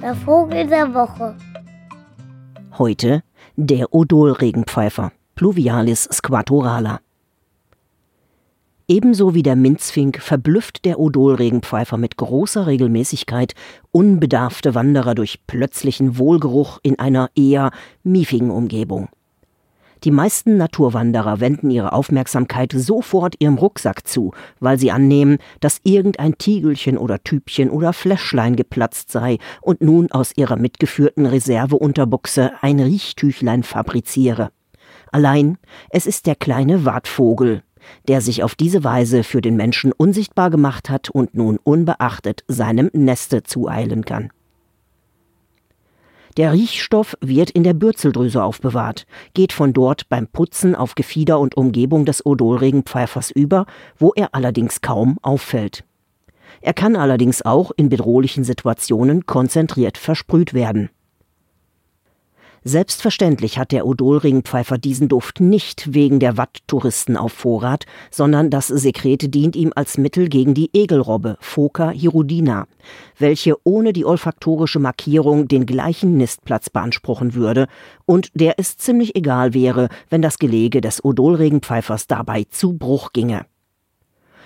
Der Vogel der Woche. Heute der Odolregenpfeifer, Pluvialis squatorala. Ebenso wie der Minzfink verblüfft der Odolregenpfeifer mit großer Regelmäßigkeit unbedarfte Wanderer durch plötzlichen Wohlgeruch in einer eher miefigen Umgebung. Die meisten Naturwanderer wenden ihre Aufmerksamkeit sofort ihrem Rucksack zu, weil sie annehmen, dass irgendein Tiegelchen oder Typchen oder Fläschlein geplatzt sei und nun aus ihrer mitgeführten Reserveunterbuchse ein Riechtüchlein fabriziere. Allein, es ist der kleine Wartvogel, der sich auf diese Weise für den Menschen unsichtbar gemacht hat und nun unbeachtet seinem Neste zueilen kann. Der Riechstoff wird in der Bürzeldrüse aufbewahrt, geht von dort beim Putzen auf Gefieder und Umgebung des Odolregenpfeifers über, wo er allerdings kaum auffällt. Er kann allerdings auch in bedrohlichen Situationen konzentriert versprüht werden. Selbstverständlich hat der Odolringpfeifer diesen Duft nicht wegen der Watttouristen auf Vorrat, sondern das Sekret dient ihm als Mittel gegen die Egelrobbe Phoca hirudina, welche ohne die olfaktorische Markierung den gleichen Nistplatz beanspruchen würde und der es ziemlich egal wäre, wenn das Gelege des Odolregenpfeifers dabei zu Bruch ginge.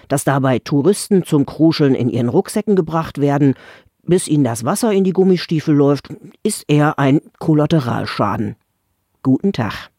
Dass dabei Touristen zum Kruscheln in ihren Rucksäcken gebracht werden, bis ihnen das Wasser in die Gummistiefel läuft, ist eher ein Kollateralschaden. Guten Tag.